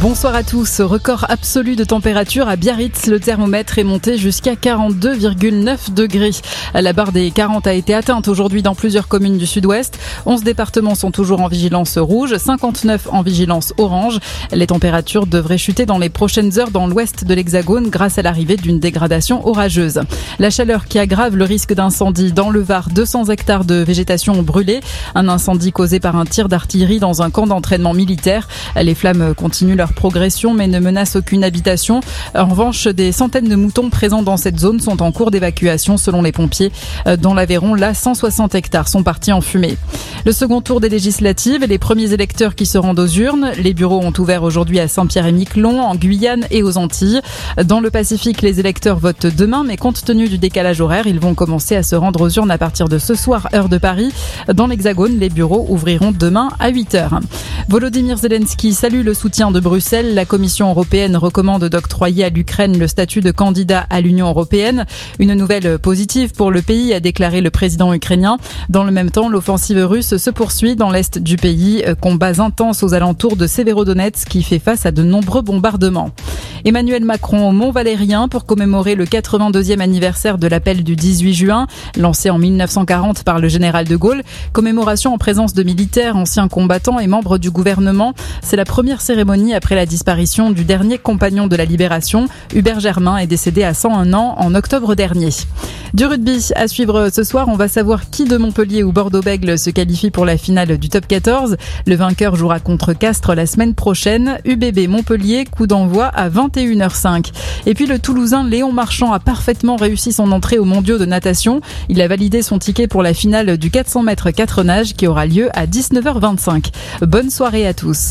Bonsoir à tous. Record absolu de température à Biarritz. Le thermomètre est monté jusqu'à 42,9 degrés. La barre des 40 a été atteinte aujourd'hui dans plusieurs communes du sud-ouest. 11 départements sont toujours en vigilance rouge, 59 en vigilance orange. Les températures devraient chuter dans les prochaines heures dans l'ouest de l'Hexagone grâce à l'arrivée d'une dégradation orageuse. La chaleur qui aggrave le risque d'incendie dans le Var, 200 hectares de végétation ont brûlé. Un incendie causé par un tir d'artillerie dans un camp d'entraînement militaire. Les flammes continuent leur progression mais ne menace aucune habitation. En revanche, des centaines de moutons présents dans cette zone sont en cours d'évacuation selon les pompiers. Euh, dans l'Aveyron, là, 160 hectares sont partis en fumée. Le second tour des législatives les premiers électeurs qui se rendent aux urnes. Les bureaux ont ouvert aujourd'hui à Saint-Pierre-et-Miquelon, en Guyane et aux Antilles. Dans le Pacifique, les électeurs votent demain, mais compte tenu du décalage horaire, ils vont commencer à se rendre aux urnes à partir de ce soir, heure de Paris. Dans l'Hexagone, les bureaux ouvriront demain à 8 heures. Volodymyr Zelensky salue le soutien de Bruxelles. La Commission européenne recommande d'octroyer à l'Ukraine le statut de candidat à l'Union européenne. Une nouvelle positive pour le pays, a déclaré le président ukrainien. Dans le même temps, l'offensive russe se poursuit dans l'est du pays. Combats intenses aux alentours de Severodonetsk qui fait face à de nombreux bombardements. Emmanuel Macron au Mont-Valérien pour commémorer le 82e anniversaire de l'appel du 18 juin, lancé en 1940 par le général de Gaulle. Commémoration en présence de militaires, anciens combattants et membres du gouvernement. C'est la première cérémonie après la disparition du dernier compagnon de la libération. Hubert Germain est décédé à 101 ans en octobre dernier. Du rugby à suivre ce soir, on va savoir qui de Montpellier ou Bordeaux-Bègle se qualifie pour la finale du top 14. Le vainqueur jouera contre Castres la semaine prochaine. UBB Montpellier, coup d'envoi à 21h05. Et puis le Toulousain Léon Marchand a parfaitement réussi son entrée aux mondiaux de natation. Il a validé son ticket pour la finale du 400 mètres 4 nages qui aura lieu à 19h25. Bonne soirée à tous.